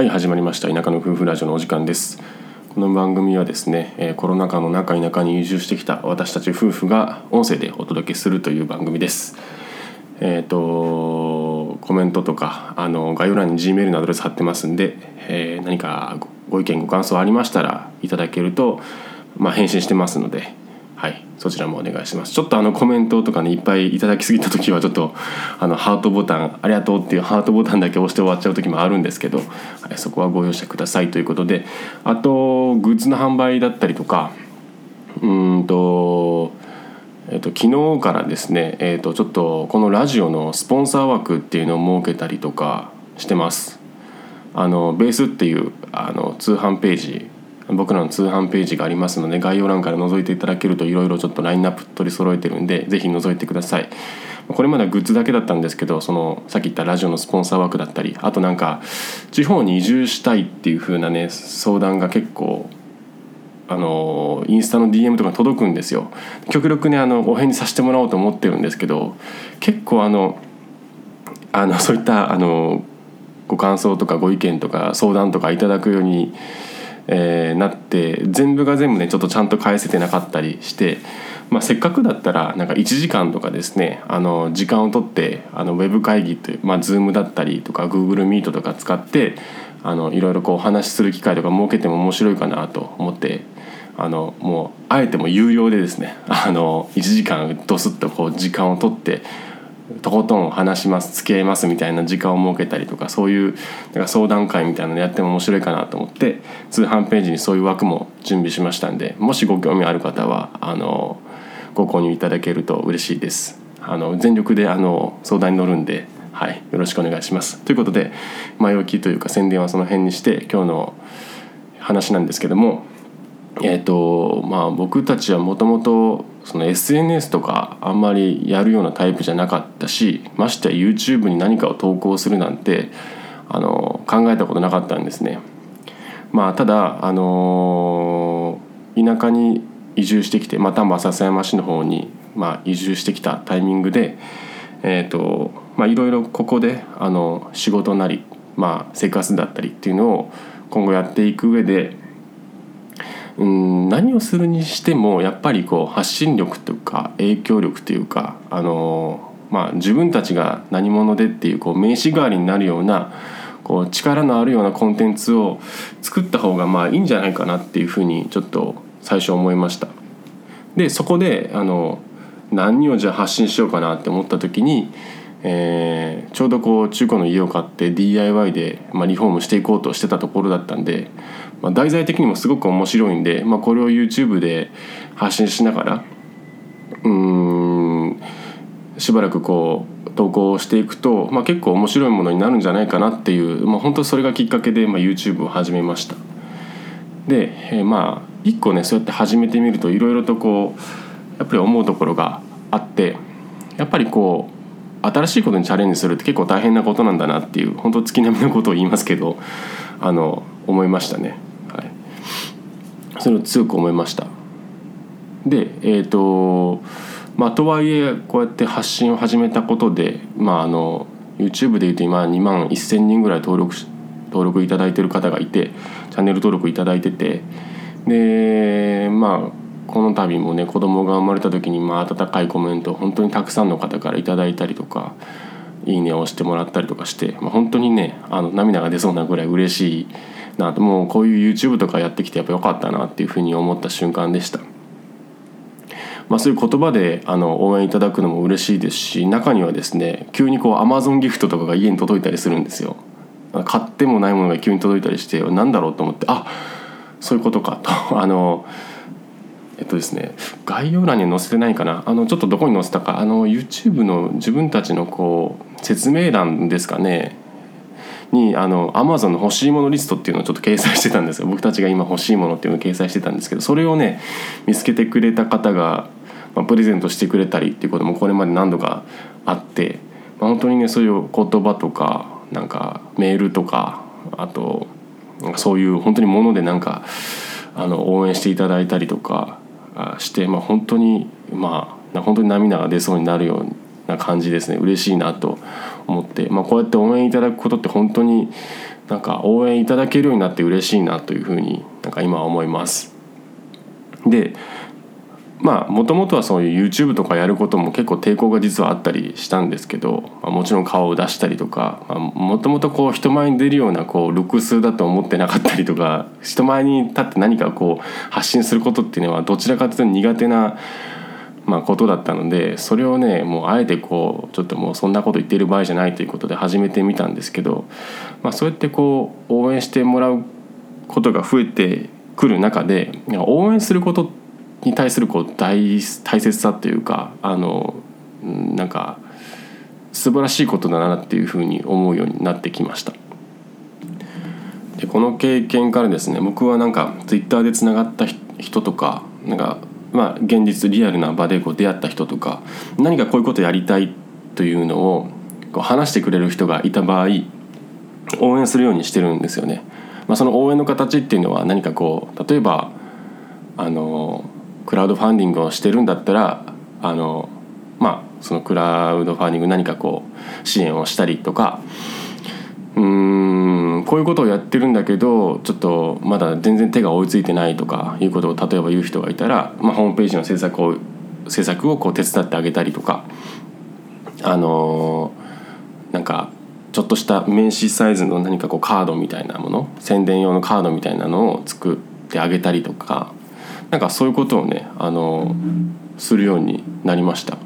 はい始まりました。田舎の夫婦ラジオのお時間です。この番組はですね、えーコロナ禍の中田舎に移住してきた私たち夫婦が音声でお届けするという番組です。えっ、とコメントとかあの概要欄に G メールのアドレス貼ってますんで、えー何かごご意見ご感想ありましたらいただけるとまあ返信してますのではいそちらもお願いしますちょっとあのコメントとかねいっぱいいただきすぎた時はちょっとあのハートボタンありがとうっていうハートボタンだけ押して終わっちゃう時もあるんですけど、はい、そこはご容赦くださいということであとグッズの販売だったりとかうんとえっと昨日からですね、えっとちょっとこのラジオのスポンサー枠っていうのを設けたりとかしてます。あのベースっていうあの通販ページ僕らの通販ページがありますので概要欄から覗いていただけるといろいろちょっとラインナップ取り揃えてるんでぜひ覗いてください。これまではグッズだけだったんですけどそのさっき言ったラジオのスポンサー枠だったりあとなんか地方に移住したいっていう風なね相談が結構あのインスタの DM とかに届くんですよ。極力ねあのお返事させてもらおうと思ってるんですけど結構あのあのそういったあのご感想とかご意見とか相談とかいただくように、えーなって全部が全部ねちょっとちゃんと返せてなかったりして、まあ、せっかくだったらなんか1時間とかですねあの時間を取ってあのウェブ会議という、まあ、Zoom だったりとか Google Meet とか使ってあのいろいろこうお話しする機会とか設けても面白いかなと思ってあのもうあえても有料でですねあの1時間ドスッとこう時間を取ってとことん話します付き合いますみたいな時間を設けたりとかそういうなんか相談会みたいなのやっても面白いかなと思って通販ページにそういう枠も準備しましたんでもしご興味ある方はあのご購入いただけると嬉しいです。あの全力であの相談に乗るんで、はい、よろしくお願いします。ということで前置きというか宣伝はその辺にして今日の話なんですけどもえーとまあ、僕たちはもともとその SNS とかあんまりやるようなタイプじゃなかったしましてや YouTube に何かを投稿するなんてあの考えたことなかったんですね。まあ、ただ、あの田舎に移住してきてまた丹波篠山市の方に、まあ、移住してきたタイミングで、えーとまあ、いろいろここであの仕事なり、まあ、生活だったりっていうのを今後やっていく上でうん何をするにしてもやっぱりこう発信力というか影響力というかあの、まあ、自分たちが何者でっていうこう名刺代わりになるようなこう力のあるようなコンテンツを作った方がまあいいんじゃないかなっていうふうにちょっと最初思いました。でそこであの何をじゃあ発信しようかなって思った時に、えーちょうどこう中古の家を買って DIY で、まあ、リフォームしていこうとしてたところだったんで、まあ、題材的にもすごく面白いんで、まあ、これを YouTube で発信しながらうんしばらくこう投稿していくと、まあ、結構面白いものになるんじゃないかなっていう、まあ、本当それがきっかけで、まあ、YouTube を始めました。で、えーまあ一個ねそうやって始めてみるといろいろとこうやっぱり思うところがあってやっぱりこう新しいことにチャレンジするって結構大変なことなんだなっていう本当月並みのことを言いますけどあの思いましたね。はい、それを強く思いました。でえっ、とまあとはいえこうやって発信を始めたことでまああの YouTube でいうと今2万1,000人ぐらい登録登録いただいてる方がいてチャンネル登録いただいててでまあこの度もね子供が生まれた時にまあ温かいコメントを本当にたくさんの方からいただいたりとかいいねを押してもらったりとかして、まあ、本当にねあの涙が出そうなぐらい嬉しいなともうこういう YouTube とかやってきてやっぱよかったなっていうふうに思った瞬間でした。まあ、そういう言葉であの応援いただくのも嬉しいですし中にはですね急にこう Amazon ギフトとかが家に届いたりするんですよ。買ってもないものが急に届いたりしてなんだろうと思ってあそういうことかとあのえっとですね概要欄に載せてないかな。あのちょっとどこに載せたか。あの YouTube の自分たちのこう説明欄ですかね。にあの Amazon の欲しいものリストっていうのをちょっと掲載してたんですよ。僕たちが今欲しいものっていうのを掲載してたんですけどそれをね見つけてくれた方が、まあ、プレゼントしてくれたりっていうこともこれまで何度かあって、まあ、本当にねそういう言葉とかなんかメールとかあとなんかそういう本当にものでなんかあの応援していただいたりとかして、まあ、本当にまあ本当に涙が出そうになるような感じですね嬉しいなと思って、まあ、こうやって応援いただくことって本当になんか応援いただけるようになって嬉しいなというふうになんか今は思います。でまあもともとはそういう YouTube とかやることも結構抵抗が実はあったりしたんですけど、まあ、もちろん顔を出したりとかもともとこう人前に出るようなこうルックスだと思ってなかったりとか 人前に立って何かこう発信することっていうのはどちらかというと苦手なまあ、ことだったのでそれをねもうあえてこうちょっともうそんなこと言ってる場合じゃないということで始めてみたんですけど、まあ、そうやってこう応援してもらうことが増えてくる中で応援することってに対するこう大大切さというかあのなんか素晴らしいことだなっていうふうに思うようになってきました。でこの経験からですね僕はなんか Twitter でつながった人とかなんかまあ現実リアルな場でこう出会った人とか何かこういうことやりたいというのをこう話してくれる人がいた場合応援するようにしてるんですよね。まあ、その応援の形っていうのは何かこう例えばあのクラウドファンディングをしてるんだったらあのまあそのクラウドファンディング何かこう支援をしたりとかうんこういうことをやってるんだけどちょっとまだ全然手が追いついてないとかいうことを例えば言う人がいたら、まあ、ホームページの制作を制作をこう手伝ってあげたりとかあのなんかちょっとした名刺サイズの何かこうカードみたいなもの宣伝用のカードみたいなのを作ってあげたりとかなんかそういうことをねあのするようになりました。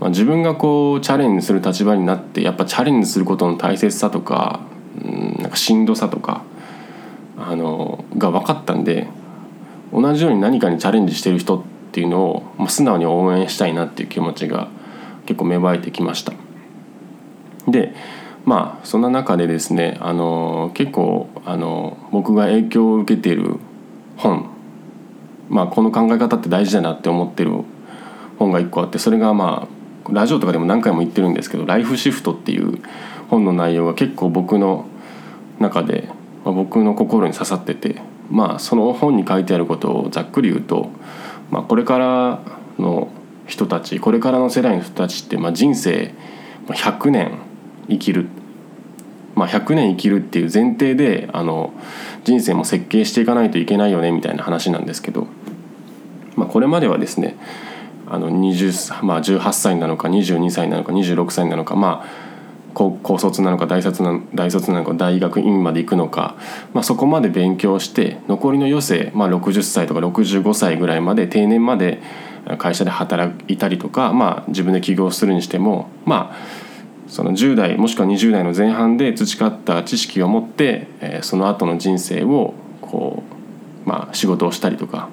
まあ、自分がこうチャレンジする立場になってやっぱチャレンジすることの大切さとか,、うん、なんかしんどさとかあのが分かったんで同じように何かにチャレンジしてる人っていうのを、まあ、素直に応援したいなっていう気持ちが結構芽生えてきました。でまあそんな中でですねあの結構あの僕が影響を受けている本、まあ、この考え方って大事だなって思ってる本が一個あってそれがまあラジオとかでも何回も言ってるんですけど「ライフシフト」っていう本の内容が結構僕の中で、まあ、僕の心に刺さっててまあその本に書いてあることをざっくり言うと、まあ、これからの人たちこれからの世代の人たちって、まあ、人生100年生きるまあ、100年生きるっていう前提であの人生も設計していかないといけないよねみたいな話なんですけど、まあ、これまではですねあの20、まあ、18歳なのか22歳なのか26歳なのかまあ高高卒なのか大卒な大卒なのか大学院まで行くのか、まあ、そこまで勉強して残りの余生、まあ、60歳とか65歳ぐらいまで定年まで会社で働いたりとか、まあ、自分で起業するにしてもまあその10代もしくは20代の前半で培った知識を持って、えー、その後の人生をこう、まあ、仕事をしたりとか、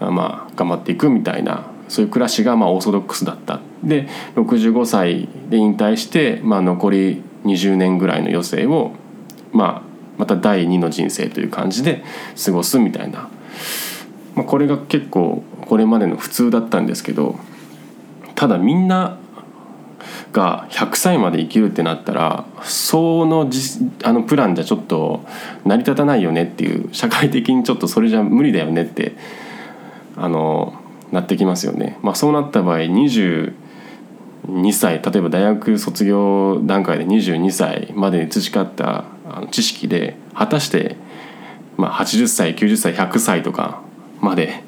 まあ、頑張っていくみたいなそういう暮らしがまあオーソドックスだった。で65歳で引退して、まあ、残り20年ぐらいの余生を、まあ、また第二の人生という感じで過ごすみたいな、まあ、これが結構これまでの普通だったんですけどただみんなが100歳まで生きるってなったらそのじあのプランじゃちょっと成り立たないよねっていう社会的にちょっとそれじゃ無理だよねってあのなってきますよね。まあ、そうなった場合22歳例えば大学卒業段階で22歳までに培った知識で果たして、まあ、80歳90歳100歳とかまで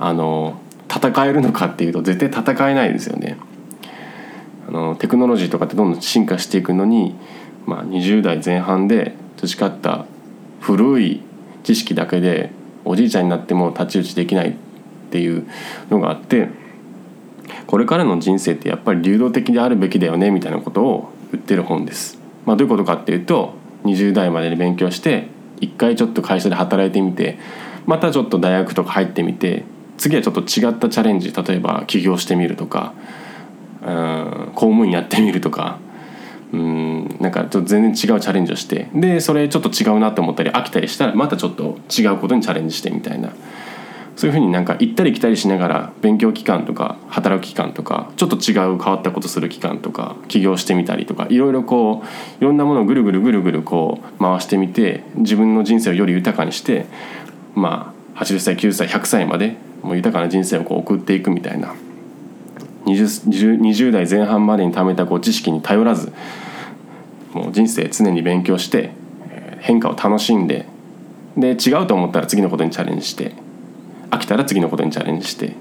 あの戦えるのかっていうと絶対戦えないですよね。のテクノロジーとかってどんどん進化していくのに、まあ、20代前半で培った古い知識だけでおじいちゃんになっても太刀打ちできないっていうのがあってこれからの人生ってやっぱり流動的であるべきだよねみたいなことを言ってる本です。まあ、どういうことかっていうと20代までに勉強して一回ちょっと会社で働いてみてまたちょっと大学とか入ってみて次はちょっと違ったチャレンジ例えば起業してみるとかうん公務員やってみるとか。うんなんかちょっと全然違うチャレンジをして。でそれちょっと違うなと思ったり飽きたりしたらまたちょっと違うことにチャレンジしてみたいな。そういうふうになんか行ったり来たりしながら勉強期間とか働く期間とかちょっと違う変わったことする期間とか起業してみたりとかいろいろこういろんなものをぐるぐるぐるぐるこう回してみて自分の人生をより豊かにしてまあ80歳90歳100歳までもう豊かな人生をこう送っていくみたいな。20, 20代前半までに貯めたこう知識に頼らずもう人生常に勉強して変化を楽しんでで違うと思ったら次のことにチャレンジして飽きたら次のことにチャレンジして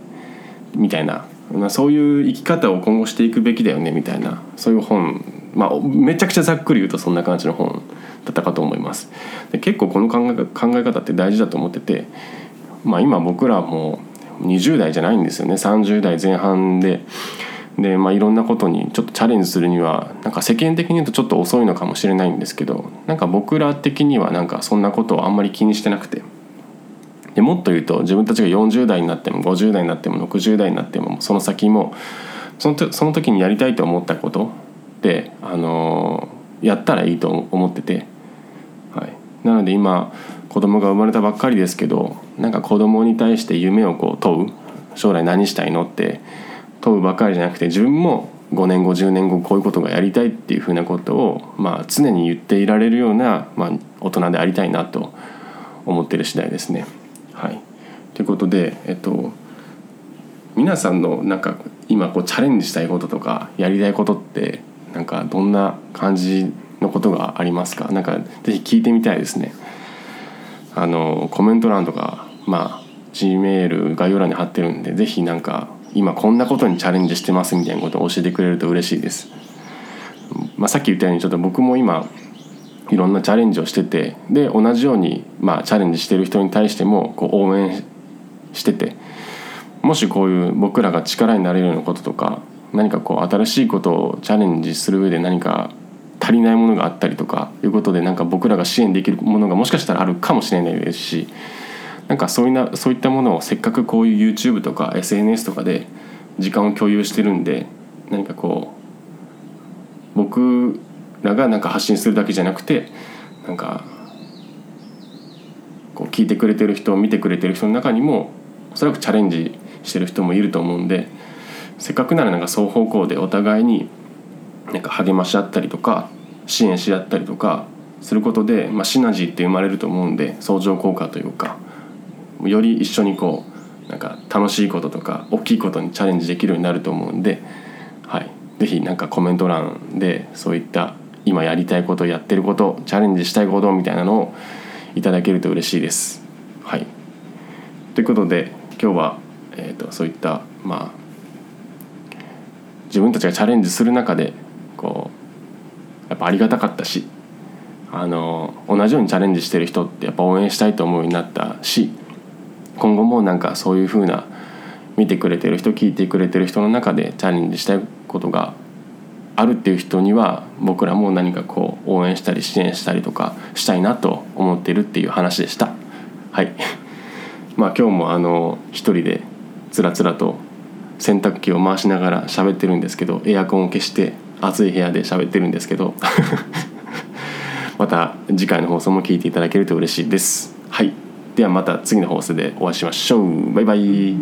みたいな、まあ、そういう生き方を今後していくべきだよねみたいなそういう本、まあ、めちゃくちゃざっくり言うとそんな感じの本だったかと思います。で結構この考え考え方って大事だと思ってて、まあ、今僕らも20代じゃないんですよね。30代前半で。でまあ、いろんなことにちょっとチャレンジするにはなんか世間的に言うとちょっと遅いのかもしれないんですけどなんか僕ら的にはなんかそんなことをあんまり気にしてなくて。でもっと言うと自分たちが40代になっても50代になっても60代になってもその先もそのその時にやりたいと思ったことで、あのー、やったらいいと思ってて、はい、なので今子供が生まれたばっかりですけどなんか子供に対して夢をこう問う将来何したいのって問うばっかりじゃなくて自分も5年後10年後こういうことがやりたいっていうふうなことを、まあ、常に言っていられるような、まあ、大人でありたいなと思ってる次第ですね。はい、ということで、えっと、皆さんのなんか今こうチャレンジしたいこととかやりたいことってなんかどんな感じのことがありますか？なんかぜひ聞いてみたいですね。あのコメント欄とかまあ G メール概要欄に貼ってるんでぜひなんか今こんなことにチャレンジしてますみたいなことを教えてくれると嬉しいです。まあ、さっき言ったようにちょっと僕も今いろんなチャレンジをしててで同じように、まあ、チャレンジしてる人に対してもこう応援しててもしこういう僕らが力になれるようなこととか何かこう新しいことをチャレンジする上で何か足りないものがあったりとかいうことでなんか僕らが支援できるものがもしかしたらあるかもしれないですしなんかそういなそういったものをせっかくこういう YouTube とか SNS とかで時間を共有してるんで何かこう僕らがなんか発信するだけじゃなくてなんかこう聞いてくれてる人見てくれてる人の中にもおそらくチャレンジしてる人もいると思うんでせっかくならなんか双方向でお互いになんか励まし合ったりとか支援し合ったりとかすることで、まあ、シナジーって生まれると思うんで相乗効果というかより一緒にこうなんか楽しいこととか大きいことにチャレンジできるようになると思うんで、はい、是非なんかコメント欄でそういった今やりたいことやってることチャレンジしたいことみたいなのをいただけると嬉しいです。はい、ということで今日は、えーと、そういったまあ自分たちがチャレンジする中でやっぱありがたかったしあの同じようにチャレンジしてる人ってやっぱ応援したいと思うようになったし今後もなんかそういうふうな見てくれてる人聞いてくれてる人の中でチャレンジしたいことがあるっていう人には僕らも何かこう応援したり支援したりとかしたいなと思ってるっていう話でした。はい。まあ今日もあの一人でつらつらと洗濯機を回しながら喋ってるんですけどエアコンを消して暑い部屋で喋ってるんですけど また次回の放送も聞いていただけると嬉しいです。はい。ではまた次の放送でお会いしましょう。バイバイ。